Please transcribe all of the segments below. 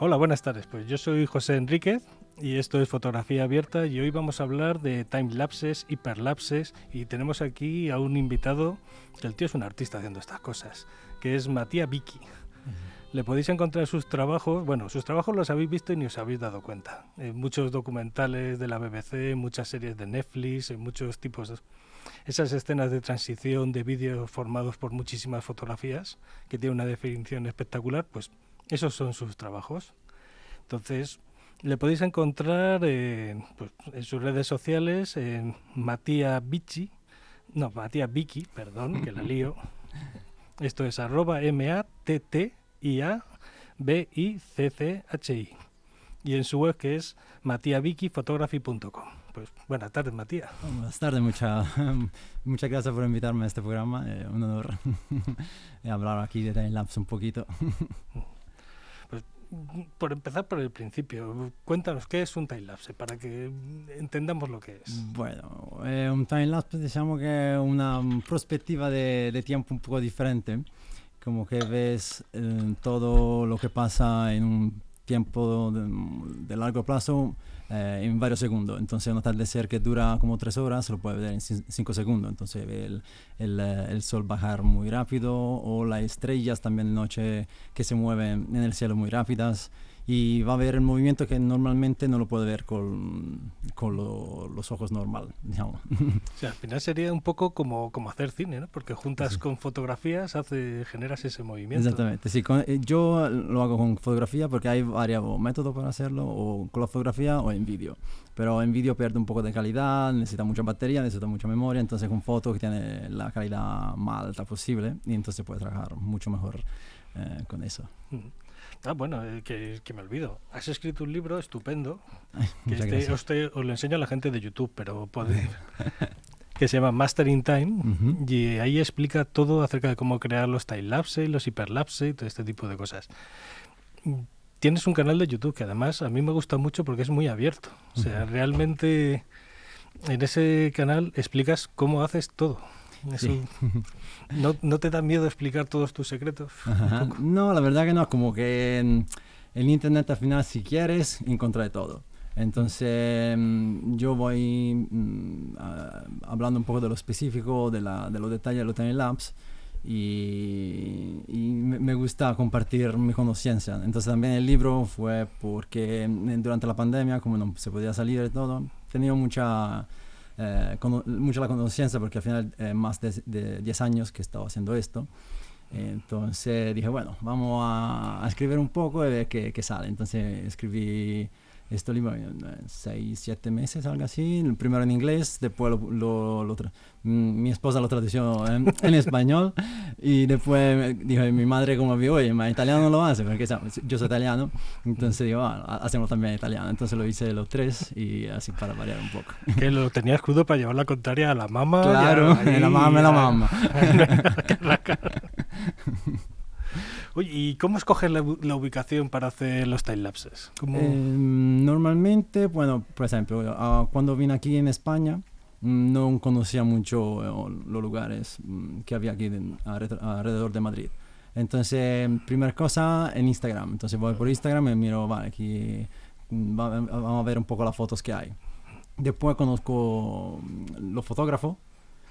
Hola, buenas tardes. Pues yo soy José Enríquez y esto es Fotografía Abierta y hoy vamos a hablar de time lapses, hiperlapses y tenemos aquí a un invitado, que el tío es un artista haciendo estas cosas, que es Matías Vicky. Le podéis encontrar sus trabajos, bueno, sus trabajos los habéis visto y ni os habéis dado cuenta. En muchos documentales de la BBC, muchas series de Netflix, en muchos tipos de... Esas escenas de transición de vídeos formados por muchísimas fotografías, que tiene una definición espectacular, pues esos son sus trabajos. Entonces, le podéis encontrar pues, en sus redes sociales, en Matías no, Matías Vicky, perdón, que la lío. Esto es arroba M-A-T-T-I-A-B-I-C-C-H-I. Y en su web que es matiavikiphotography.com. Pues buenas tardes, Matías. Buenas tardes, mucha, muchas gracias por invitarme a este programa. Eh, un honor hablar aquí de Time un poquito. Por empezar por el principio, cuéntanos qué es un timelapse para que entendamos lo que es. Bueno, eh, un timelapse digamos que es una perspectiva de, tiempo un poco diferente, como que ves eh, todo lo que pasa en un tiempo de, largo plazo eh, en varios segundos. Entonces, un atardecer que dura como tres horas lo puede ver en cinco segundos. Entonces, ve el, el, eh, el, sol bajar muy rápido o las estrellas también de noche que se mueven en el cielo muy rápidas y va a ver el movimiento que normalmente no lo puede ver con, con los ojos normal, digamos. O sea, al final sería un poco como, como hacer cine, ¿no? Porque juntas con fotografías, hace, generas ese movimiento. Exactamente, sí. Eh, yo lo hago con fotografía porque hay varios métodos para hacerlo, o con la fotografía o en vídeo. Pero en vídeo pierde un poco de calidad, necesita mucha batería, necesita mucha memoria, entonces con foto que tiene la calidad más alta posible y entonces puede trabajar mucho mejor eh, con eso. Ah, bueno, eh, que, me olvido. Has escrito un libro estupendo. que este, usted, os lo enseño a la gente de YouTube, pero puede, que se llama Mastering Time. Y ahí explica todo acerca de cómo crear los time-lapse, los hiperlapse y todo este tipo de cosas. Tienes un canal de YouTube que además a mí me gusta mucho porque es muy abierto. O sea, realmente en ese canal explicas cómo haces todo. ¿No, ¿No, te da miedo explicar todos tus secretos? No, la verdad que no, como que en, el Internet al final si quieres encontrar todo. Entonces mm, yo voy mm, hablando un poco de lo específico, de, la, de los detalles de los time labs y, y me, gusta compartir mi conocimiento. Entonces también el libro fue porque mm, durante la pandemia, como no se podía salir de todo, tenía mucha eh, con, mucho la conciencia porque al final eh, más de, 10 años que estaba haciendo esto. Entonces dije, bueno, vamos a, escribir un poco y ver qué, qué sale. Entonces escribí libro en 6, 7 meses, algo así. Primero en inglés, después lo, lo, mm, mi esposa lo tradujo en, en, español y después dijo mi madre como vio, oye, en italiano no lo hace, porque yo soy italiano, entonces digo, ah, hacemos también italiano. Entonces lo hice los tres y así para variar un poco. Que lo tenías crudo para llevar la contraria a la mamá. Claro, la mamá, la mamá. ¿y cómo escoges la, ubicación para hacer los timelapses? Em, normalmente, bueno, por ejemplo, ah, cuando vine aquí en España, mm, no conocía mucho eh, los lugares mm, que había aquí alrededor de Madrid. Entonces, primera cosa en Instagram. Entonces voy por Instagram y miro, vale, aquí mm, vamos a ver un poco las fotos que hay. Después conozco los fotógrafos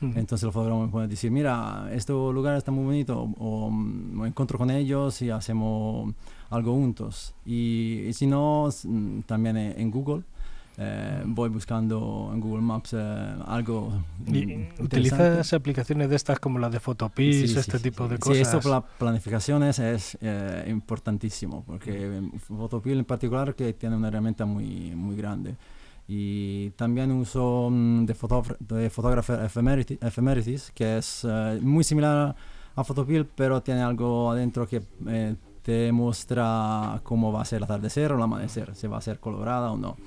entonces el fotógrafo me puede decir, mira, este lugar está muy bonito, o, me encuentro con ellos y hacemos algo juntos. Y, si no, también en Google. Eh, voy buscando en Google Maps eh, algo. ¿Y ¿Utilizas aplicaciones de estas como las de Photopis, este tipo de cosas? Sí, esto para planificaciones es eh, importantísimo, porque Photopis en particular que tiene una herramienta muy, muy grande. Y también uso mm, de, de Photographer Ephemerity, que es eh, muy similar a Photopil, pero tiene algo adentro que eh, te muestra cómo va a ser el atardecer o el amanecer, si va a ser colorada o no.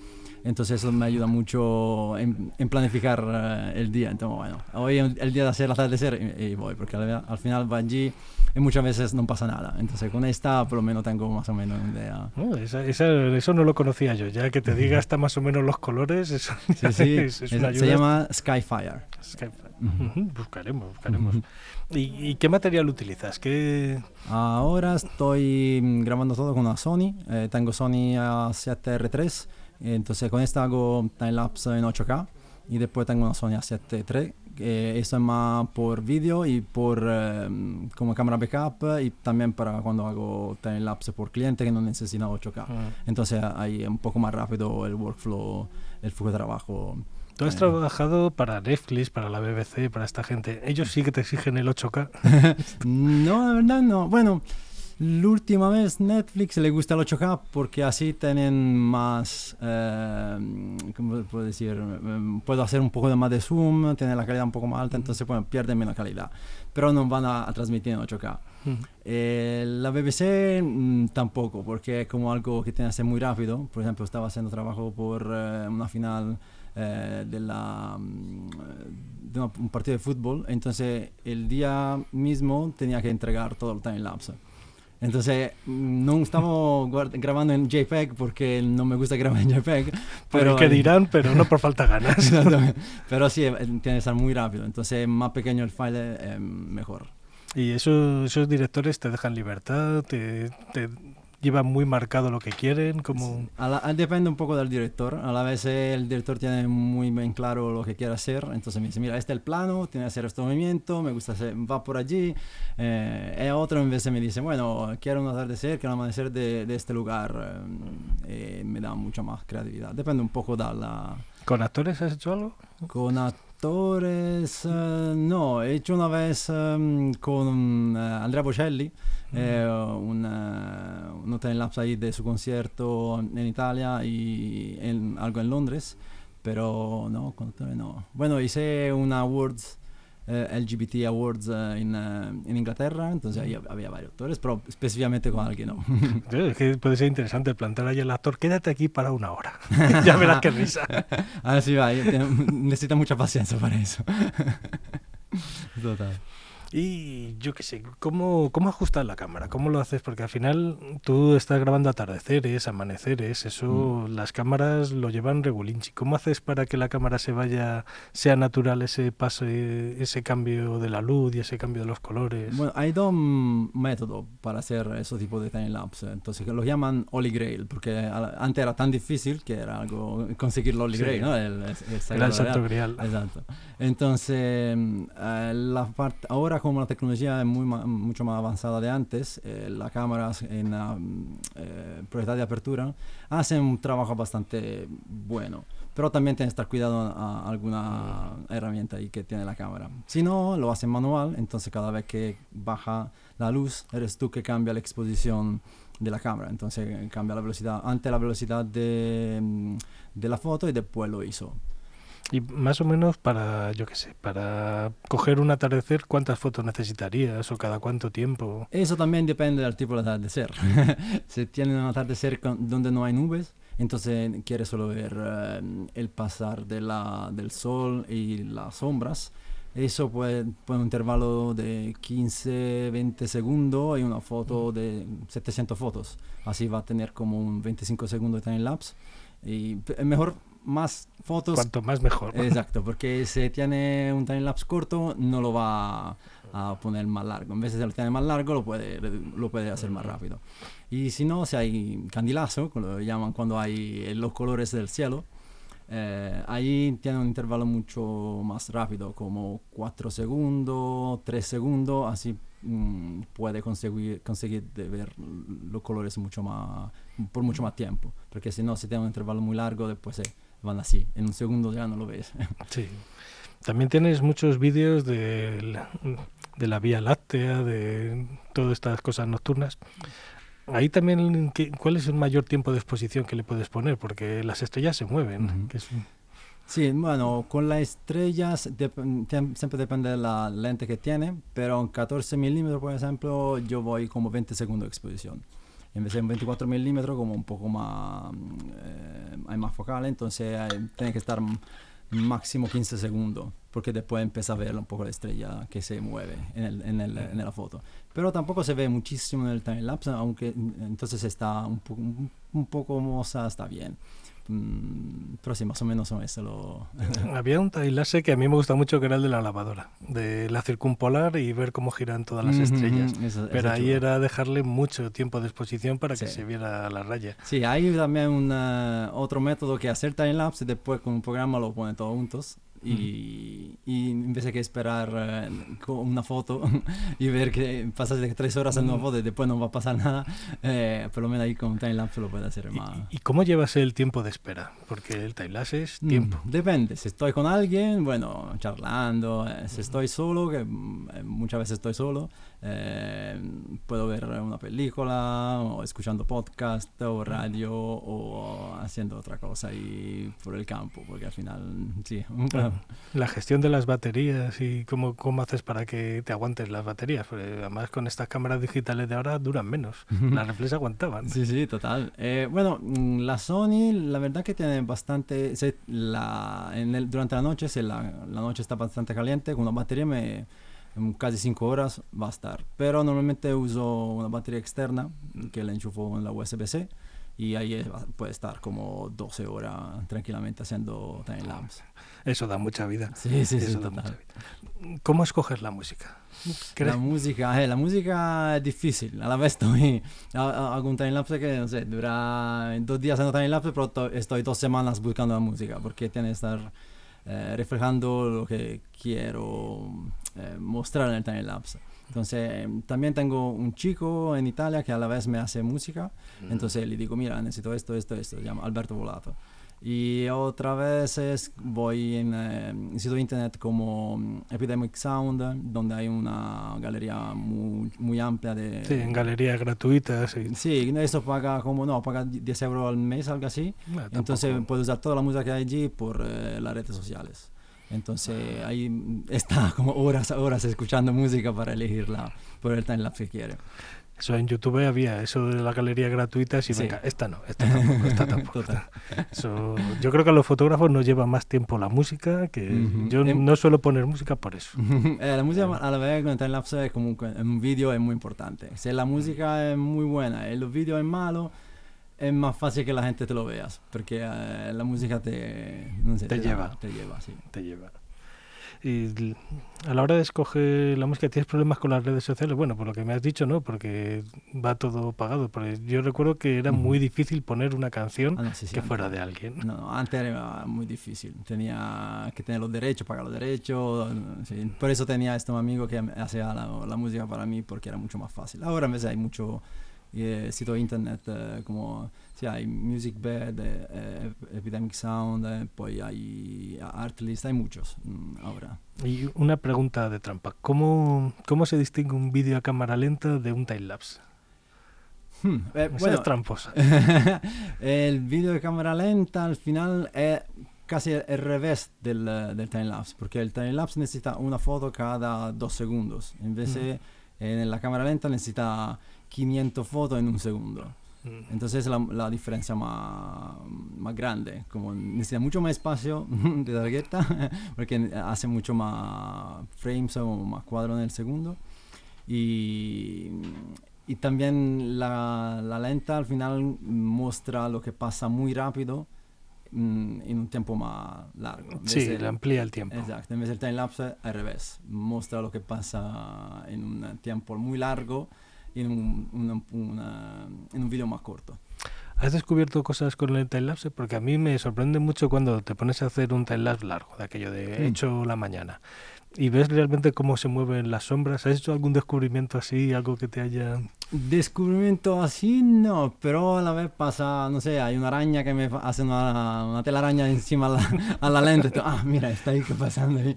Entonces eso me ayuda mucho en, planificar eh, el día. Entonces, bueno, hoy es el día de hacer el atardecer y, y voy, porque al, al, final va allí y muchas veces no pasa nada. Entonces con esta por lo menos tengo más o menos una idea. eso no lo conocía yo, ya que te diga hasta más o menos los colores, eso sí, sí. Es, se llama Skyfire. Skyfire. Buscaremos, buscaremos. ¿Y, qué material utilizas? ¿Qué... Ahora estoy grabando todo con una Sony. Eh, tengo Sony A7R3. Entonces con esta hago time-lapse en 8K. Y después tengo una Sony A7 III eh, eso es más por vídeo y por em, como cámara backup y también para cuando hago time lapse por cliente que no necesita 8K. Ah. Entonces ahí es un poco más rápido el workflow, el flujo de trabajo. Tú has eh. trabajado para Netflix, para la BBC, para esta gente. ¿Ellos sí que te exigen el 8K? no, la verdad no. Bueno, la última vez Netflix le gusta el 8K porque así tienen más, eh, ¿cómo puedo decir? Eh, puedo hacer un poco de más de zoom, tiene la calidad un poco más alta, entonces bueno, pierden menos calidad, pero no van a, transmitir en 8K. Eh, la BBC mm, tampoco, porque es como algo que tiene que ser muy rápido. Por ejemplo, estaba haciendo trabajo por una final de, la, mm, de un partido de fútbol, entonces el día mismo tenía que entregar todo el time lapse. Entonces, no estamos grabando en JPEG porque no me gusta grabar en JPEG. Pero que dirán, pero no por falta de ganas. pero sí, eh, tiene que estar muy rápido. Entonces, más pequeño el file, eh, mejor. ¿Y esos, esos directores te dejan libertad? ¿Te, te llevan muy marcado lo que quieren? Como... depende un poco del director. A la vez el director tiene muy bien claro lo que quiere hacer. Entonces me dice, mira, este es el plano, tiene que hacer este movimiento, me gusta hacer, va por allí. Eh, y otro en vez me dice, bueno, quiero un atardecer, quiero un amanecer de, de este lugar. Eh, me da mucha más creatividad. Depende un poco de la... ¿Con actores has hecho algo? Con actores, uh, no, he hecho una vez um, con uh, Andrea Bocelli eh, una, un time lapse ahí de su concierto en Italia y en, algo en Londres, pero no, no. Bueno, hice una awards, eh, LGBT Awards eh, en, en, Inglaterra, entonces ahí había varios actores, pero específicamente con alguien no. es que puede ser interesante plantear ahí al actor, quédate aquí para una hora. ya verás qué risa. Así va, necesita mucha paciencia para eso. Total. Y yo qué sé, ¿cómo, ¿cómo ajustas la cámara? ¿Cómo lo haces? Porque al final tú estás grabando atardeceres, amaneceres, eso mm. las cámaras lo llevan regulinchi. ¿Cómo haces para que la cámara se vaya, sea natural ese paso, ese cambio de la luz y ese cambio de los colores? Bueno, hay dos métodos para hacer ese tipo de time lapse. Entonces, los llaman Holy Grail, porque antes era tan difícil que era algo conseguir el Holy Grail, ¿no? El, el, el santo grial. Exacto. Entonces, eh, la parte, ahora como la tecnología es muy mucho más avanzada de antes, eh, las cámaras en la eh, propiedad de apertura hacen un trabajo bastante bueno. Pero también tienes que estar cuidado a alguna herramienta ahí que tiene la cámara. Si no, lo hacen manual, entonces cada vez que baja la luz, eres tú que cambia la exposición de la cámara. Entonces cambia la velocidad, antes la velocidad de, mm, de la foto y después lo hizo. Y más o menos para, yo qué sé, para coger un atardecer, ¿cuántas fotos necesitarías o cada cuánto tiempo? Eso también depende del tipo de atardecer. si tienes un atardecer donde no hay nubes, entonces quieres solo ver eh, el pasar de la, del sol y las sombras. Eso puede, puede un intervalo de 15, 20 segundos y una foto de 700 fotos. Así va a tener como un 25 segundos de time lapse. Y es mejor más fotos. Cuanto más mejor. Exacto, porque si tiene un time lapse corto, no lo va a poner más largo. En vez de lo tiene más largo, lo puede, lo puede hacer más rápido. Y si no, si hay candilazo, como lo llaman cuando hay los colores del cielo, eh, ahí tiene un intervalo mucho más rápido, como 4 segundos, 3 segundos, así mm, puede conseguir, conseguir de ver los colores mucho más, por mucho más tiempo. Porque si no, si tiene un intervalo muy largo, después se van así. En un segundo ya no lo ves. Sí. También tienes muchos vídeos de la, de la Vía Láctea, de todas estas cosas nocturnas. Ahí también, ¿cuál es el mayor tiempo de exposición que le puedes poner? Porque las estrellas se mueven. Sí, bueno, con las estrellas siempre depende de la lente que tiene, pero en 14 milímetros, por ejemplo, yo voy como 20 segundos de exposición. En vez de un 24 milímetros, como un poco más, eh, hay más focal, entonces eh, tiene que estar máximo 15 segundos, porque después empieza a ver un poco la estrella que se mueve en, el, en, el, en la foto. Pero tampoco se ve muchísimo en el time lapse, aunque entonces está un, po un, un poco moza, está bien. Mm, pero sí, más o menos eso lo... Había un tailase que a mí me gusta mucho que era el de la lavadora, de la circumpolar y ver cómo giran todas las estrellas. Eso, pero eso ahí chulo. era dejarle mucho tiempo de exposición para que sí. se viera la raya. Sí, hay también una, otro método que hacer timelapse y después con un programa lo pone todos juntos y, y, en vez de que esperar uh, una foto y ver que pasas de tres horas en una foto y después no va a pasar nada, eh, por lo menos ahí con timelapse lo puede hacer más. ¿Y, ¿Y, cómo llevas el tiempo de espera? Porque el timelapse es tiempo. Mm, depende, si estoy con alguien, bueno, charlando, eh, si estoy solo, que mm, muchas veces estoy solo, eh, puedo ver una película o escuchando podcast o radio o haciendo otra cosa ahí por el campo, porque al final, sí. La gestión de las baterías y cómo, cómo haces para que te aguantes las baterías, porque además con estas cámaras digitales de ahora duran menos, las reflex aguantaban. Sí, sí, total. Eh, bueno, mm, la Sony, la verdad que tiene bastante, se, la, en el, durante la noche, se la, la noche está bastante caliente, con una batería me casi 5 horas va a estar. Pero normalmente uso una batería externa que la enchufo en la USB-C y ahí puede estar como 12 horas tranquilamente haciendo time lapse. Eso da mucha vida. Sí, sí, Eso sí. da Total. mucha vida. ¿Cómo escoges la música? La música, eh, la música es difícil. A la vez estoy, hago un time lapse que, no sé, dura dos días haciendo time lapse, pero estoy dos semanas buscando la música porque tiene que estar eh, reflejando lo que quiero eh, mostrar en el time lapse. Entonces, también tengo un chico en Italia que a la vez me hace música. Mm. Entonces le digo, mira, necesito esto, esto, esto. Se llama Alberto Volato. Y otra vez voy en eh, sitio de internet como um, Epidemic Sound, donde hay una galería muy, muy amplia de... Sí, en galerías gratuitas. Sí. sí, eso paga como, no, paga 10 euros al mes, algo así. Bueno, Entonces tampoco. puedes usar toda la música que hay allí por eh, las redes sociales. Entonces ahí está como horas, horas escuchando música para elegirla por el timelapse que quiere. Eso en YouTube había, eso de la galería gratuita, y Sí. venga, esta no, esta tampoco, esta tampoco. esta. Yo creo que a los fotógrafos nos lleva más tiempo la música, que yo Em- no suelo poner música por eso. Eh, la música a la vez con el timelapse es como que en un vídeo es muy importante. Si la música es muy buena y el vídeo es malo, es más fácil que la gente te lo veas, porque eh, la música te, no sé, Te lleva. te lleva, sí. Te lleva. Y a la hora de escoger la música, ¿tienes problemas con las redes sociales? Bueno, por lo que me has dicho, no, porque va todo pagado. Porque yo recuerdo que era muy difícil poner una canción Ah, no, sí, sí, que antes- fuera de alguien. No, no, antes era muy difícil. Tenía que tener los derechos, pagar los derechos. sí. Por eso tenía este amigo que hacía la, la música para mí, porque era mucho más fácil. Ahora en vez hay mucho eh, sitio de internet eh, como sí, hay Music Bed, eh, eh, Epidemic Sound, eh, poi hay Artlist, hay muchos mm, ahora. Y una pregunta de trampa. ¿Cómo, cómo se distingue un vídeo a cámara lenta de un timelapse? Hmm, eh, bueno, es tramposa. el vídeo de cámara lenta al final è casi al revés del, eh, del timelapse, porque el timelapse necesita una foto cada dos segundos, invece en la cámara lenta necesita 500 fotos en un segundo. Mm. Entonces la, la diferencia más, más grande, como necesita mucho más espacio de tarjeta, porque hace mucho más frames o más cuadros en el segundo. Y, y también la, la lenta al final muestra lo que pasa muy rápido mm, en un tiempo más largo. En Sí, le amplía el tiempo. Exacto, en vez del timelapse al revés, muestra lo que pasa en un tiempo muy largo en un, una- una- en un video más corto. ¿Has descubierto cosas con el timelapse? Porque a mí me sorprende mucho cuando te pones a hacer un timelapse largo, de aquello de Mm. hecho la mañana, y ves realmente cómo se mueven las sombras. ¿Has hecho algún descubrimiento así, algo que te haya... Descubrimiento así no, pero a la vez pasa, no sé, hay una araña que me hace una, una telaraña encima a la, a la lente. Ah, mira, está ahí, ¿qué pasando ahí?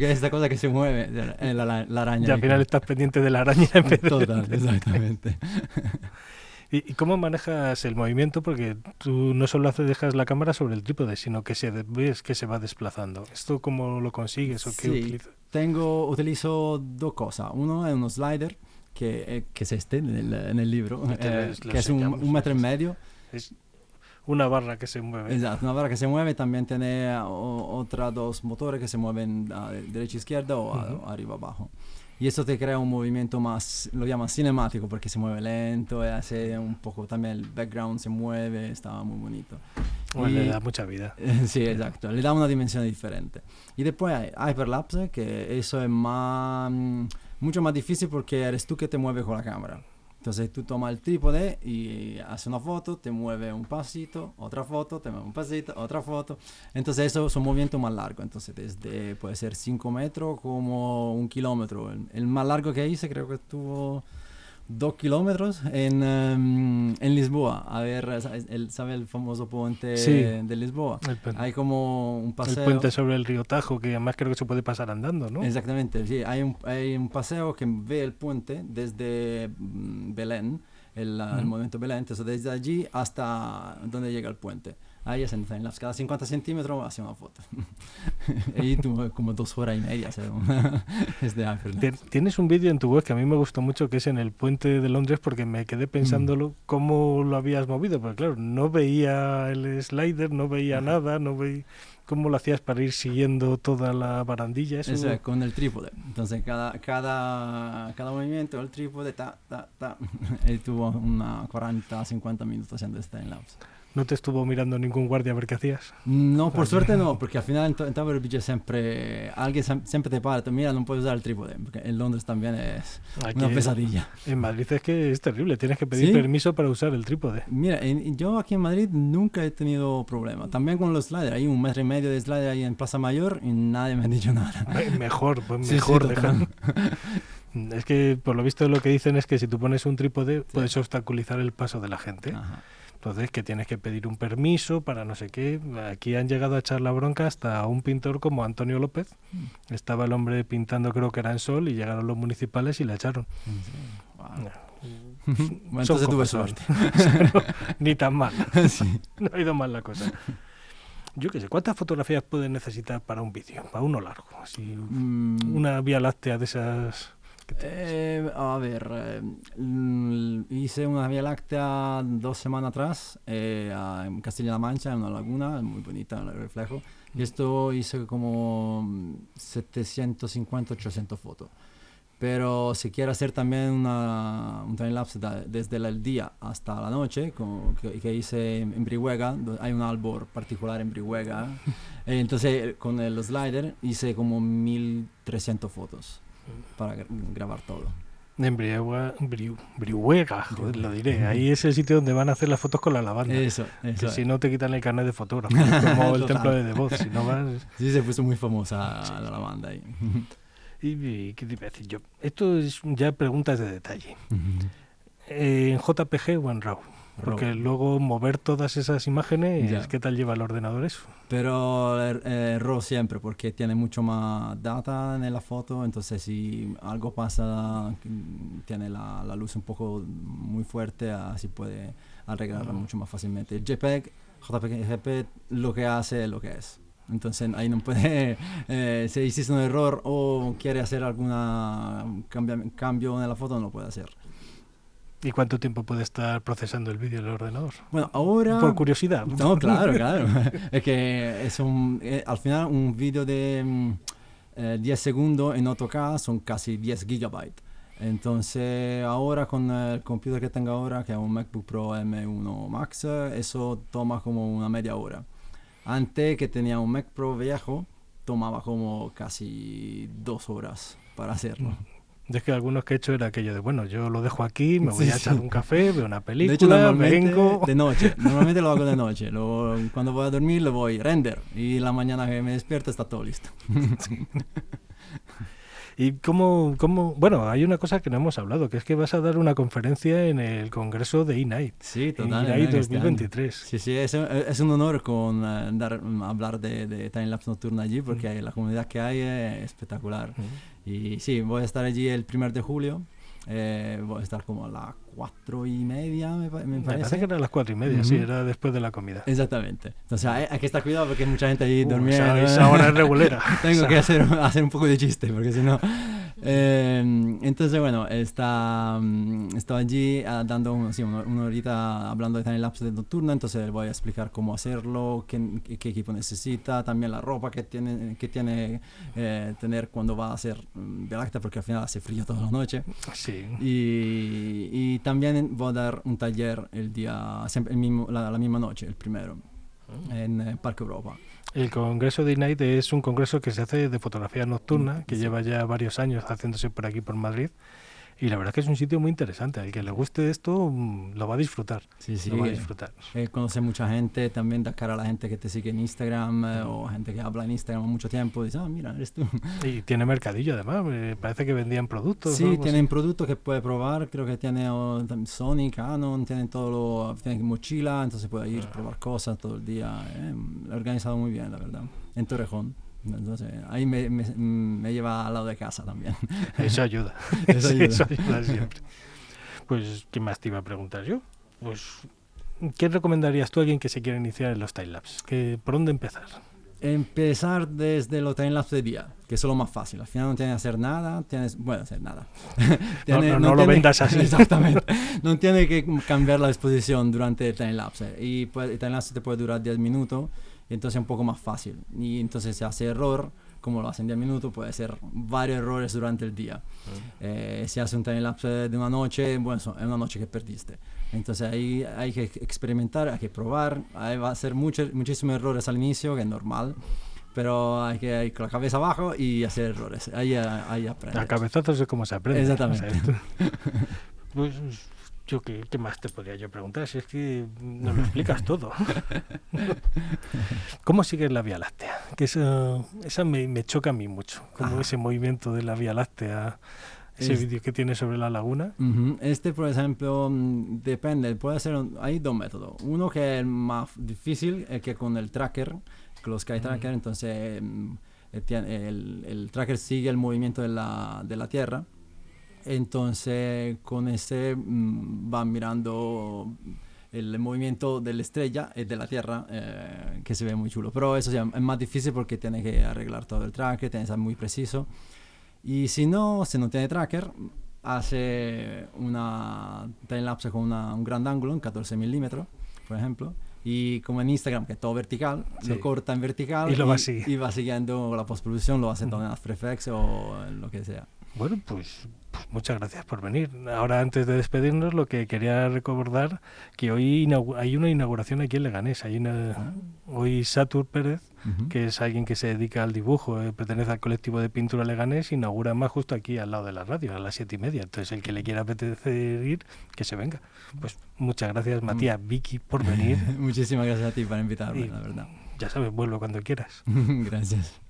Esta cosa que se mueve, la, la- la araña. Y al final estás pendiente de la araña en vez de- Total, exactamente. ¿Y, cómo manejas el movimiento? Porque tú no solo dejas la cámara sobre el trípode, sino que se ves que se va desplazando. ¿Esto cómo lo consigues o qué Sí. utilizas? Tengo, utilizo dos cosas. Uno es un slider que, eh, que es este en el, en el libro, eh, que es un, un metro y medio. Es una barra que se mueve. Exacto, una barra que se mueve, también tiene otras dos motores que se mueven a derecha izquierda o a- Ujú. arriba abajo. Y eso te crea un movimiento más, lo llaman cinemático porque se mueve lento, y hace un poco también el background se mueve, estaba muy bonito. Bueno, Y- le da mucha vida. Sí, exacto, le da una dimensión diferente. Y después hay hyperlapse, que eso es más, mm, mucho más difícil porque eres tú que te mueves con la cámara. Entonces tú tomas el trípode y haces una foto, te mueve un pasito, otra foto, te mueve un pasito, otra foto. Entonces eso es un movimiento más largo. Entonces desde puede ser 5 metros como un kilómetro. El, el más largo que hice creo que estuvo 2 kilómetros en, em, en Lisboa. A ver, ¿sabes el, ¿sabe el famoso puente Sí. de Lisboa? El, Hay como un el paseo. puente sobre el río Tajo, que además creo que se puede pasar andando, ¿no? Exactamente, sí. Hay un, hay un paseo que ve el puente desde mm, Belén, el, ah, el movimiento Belén, entonces desde allí hasta donde llega el puente. Ahí es en timelapse, cada 50 centímetros hace una foto. y tuvo como dos horas y media, es de Tienes un vídeo en tu web que a mí me gustó mucho, que es en el puente de Londres, porque me Mm. quedé pensándolo cómo lo habías movido, porque claro, no veía el slider, no veía nada, no veía cómo lo hacías para ir siguiendo toda la barandilla. Eso, Eso es, con el trípode. Entonces, cada, cada, cada movimiento, el trípode, ta, ta, ta. y tuvo una 40, 50 minutos haciendo este timelapse. ¿No te estuvo mirando ningún guardia a ver qué hacías? No, por suerte no, porque al final en, to- en Tower Bridge siempre, alguien siempre te para, te mira, no puedes usar el trípode, porque en Londres también es Aquí una pesadilla. En Madrid es que es terrible, tienes que pedir ¿Sí? permiso para usar el trípode. Mira, en- yo aquí en Madrid nunca he tenido problema. También con los sliders, hay un metro y medio de slider ahí en Plaza Mayor y nadie me ha dicho nada. Me- Mejor, pues Sí, sí, mejor. total. dejar- Es que por lo visto lo que dicen es que si tú pones un trípode puedes obstaculizar el paso de la gente. Ajá. Entonces que tienes que pedir un permiso para no sé qué. Aquí han llegado a echar la bronca hasta un pintor como Antonio López. Mm. Estaba el hombre pintando creo que era en sol y llegaron los municipales y la echaron. Serio. Wow. Bueno, entonces tuve suerte. no, ni tan mal. Sí. No ha ido mal la cosa. Yo qué sé, ¿cuántas fotografías puedes necesitar para un vídeo? Para uno largo. Así, Mm, una vía láctea de esas. Que Eh, a ver, eh, hice una Vía Láctea dos semanas atrás eh, en Castilla-La Mancha, en una laguna muy bonita, el reflejo. Y esto hice como mm, 750, 800 fotos. Pero si quiero hacer también una, un timelapse da- desde el día hasta la noche, como que, que hice en, Brihuega, hay un albor particular en Brihuega. Eh, entonces con el slider hice como 1300 fotos para gra- grabar todo. En Brihuega, Briu- Brihuega, joder, lo diré. Ahí es el sitio donde van a hacer las fotos con la lavanda. Eso, que si no te quitan el carnet de fotógrafo, como el templo de Devoz. Si no vas. Sí, se puso muy famosa la lavanda ahí. Y, y ¿Qué te iba a decir yo? Esto es ya preguntas de detalle. ¿En JPG o en RAW? Porque luego mover todas esas imágenes, Ya. ¿qué tal lleva el ordenador eso? Pero eh, eh, RAW siempre, porque tiene mucho más data en la foto, entonces si algo pasa, mm, tiene la, la luz un poco muy fuerte, así puede arreglarla mucho más fácilmente. El JPEG, JPG lo que hace es lo que es. Entonces ahí no puede, eh, si hiciste un error o quiere hacer cambia- cambio en la foto, no lo puede hacer. ¿Y cuánto tiempo puede estar procesando el vídeo en el ordenador? Bueno, ahora... Por curiosidad. No, claro, claro. es que es un, eh, al final un vídeo de mm, eh, 10 segundos en 8K son casi 10 gigabytes. Entonces ahora con el computer que tengo ahora, que es un MacBook Pro M1 Max, eso toma como una media hora. Antes que tenía un Mac Pro viejo, tomaba como casi dos horas para hacerlo. Es que algunos que he hecho era aquello de, bueno, yo lo dejo aquí, me voy Sí, a echar sí. un café, veo una película, de hecho, normalmente vengo... de noche. Normalmente lo hago de noche. Cuando voy a dormir, le voy render. Y la mañana que me despierto está todo listo. ¿Y cómo, cómo...? Bueno, hay una cosa que no hemos hablado, que es que vas a dar una conferencia en el congreso de E-Night. Sí, total. Este año. 2023. Sí, sí, es, un- es un honor con, eh, dar, mm, hablar de, de Timelapse Nocturna allí porque la comunidad que hay es espectacular. Y sí, voy a estar allí el primer de julio. Eh, voy a estar como a las cuatro y media, me, me Me parece parece. que era a las cuatro y media, sí, era después de la comida. Exactamente. Entonces hay, hay que estar cuidado porque mucha gente allí Uh, durmiendo. esa, esa hora es regulera. Tengo Esa- que hacer, hacer un poco de chiste porque si no... Eh, entonces, bueno, está, mm, estaba allí ah, dando un- sí, una, una horita hablando de timelapse de nocturno, entonces le voy a explicar cómo hacerlo, qué, qué equipo necesita, también la ropa que tiene que tiene eh, tener cuando va a hacer mm, Vía Láctea, porque al final hace frío toda la noche. Sí. Y, y también voy a dar un taller el día, siempre el mismo, la, la misma noche, el primero, en eh, Parque Europa. El Congreso de Night es un congreso que se hace de fotografía nocturna, que Sí. lleva ya varios años haciéndose por aquí, por Madrid. Y la verdad que es un sitio muy interesante. El que le guste esto mm, lo va a disfrutar. Sí, sí. Lo va a disfrutar. Eh, conocer mucha gente, también da cara a la gente que te sigue en Instagram eh, o gente que habla en Instagram mucho tiempo. Dice, ah, mira, eres tú. Y tiene mercadillo además. me parece que vendían productos. Sí, tienen productos que puede probar. Creo que tiene oh, Sony, Canon, tienen todo lo. Tienen mochila, entonces puede ir a probar cosas todo el día. eh. Lo he organizado muy bien, la verdad. En Torrejón. Entonces, ahí me, me, me lleva al lado de casa también. Eso ayuda. Eso ayuda. Eso ayuda siempre. Pues, ¿qué más te iba a preguntar yo? Pues, ¿qué recomendarías tú a alguien que se quiera iniciar en los timelapse? ¿Que, ¿Por dónde empezar? Empezar desde los timelapse de día, que es lo más fácil. Al final no tienes que hacer nada, tienes, bueno, hacer nada. Tiene- no, no lo tiene- vendas así. Exactamente. no tiene que cambiar la exposición durante el timelapse. Y puede- el timelapse te puede durar 10 minutos, entonces es un poco más fácil. Y entonces si hace error, como lo hacen 10 minutos, puede ser varios errores durante el día. Eh, si hace un timelapse de una noche, bueno, es una noche que perdiste. Entonces ahí hay que experimentar, hay que probar. Ahí va a ser muchos, muchísimos errores al inicio, que es normal. Pero hay que ir con la cabeza abajo y hacer errores. Ahí, ahí aprendes. A cabezazos es como se aprende. Exactamente. O sea, pues, yo qué, qué más te podría yo preguntar si es que nos lo explicas todo. ¿Cómo sigues la Vía Láctea? Que esa, esa me, me choca a mí mucho, como Ah. ese movimiento de la Vía Láctea, ese Es- vídeo que tiene sobre la laguna. Ujú. Este, por ejemplo, mm, depende, puede ser, un- hay dos métodos. Uno que es más difícil, es que con el tracker, con los Sky Tracker, entonces mm, eh, tiene- el, el tracker sigue el movimiento de la, de la Tierra. Entonces, con ese mm, va mirando el movimiento de la estrella y de la Tierra, eh, que se ve muy chulo. Pero eso sí, es más difícil porque tiene que arreglar todo el tracker, tiene que ser muy preciso. Y si no, si no tiene tracker, hace una timelapse con una- un gran ángulo, en 14 milímetros, por ejemplo. Y como en Instagram, que es todo vertical, Sí. lo corta en vertical Y lo va sigui- y va siguiendo la postproducción, lo hace todo en After Effects o en lo que sea. Bueno, pues muchas gracias por venir. Ahora, antes de despedirnos, lo que quería recordar que hoy hay una inauguración aquí en Leganés. Hay una, hoy Satur Pérez, Ujú. que es alguien que se dedica al dibujo, eh, pertenece al colectivo de pintura Leganés, inaugura más justo aquí al lado de la radio, a las siete y media. Entonces, el que le quiera apetecer ir, que se venga. Pues muchas gracias, Matías, Vicky, por venir. Muchísimas gracias a ti por invitarme, Y- la verdad. Ya sabes, vuelvo cuando quieras. gracias.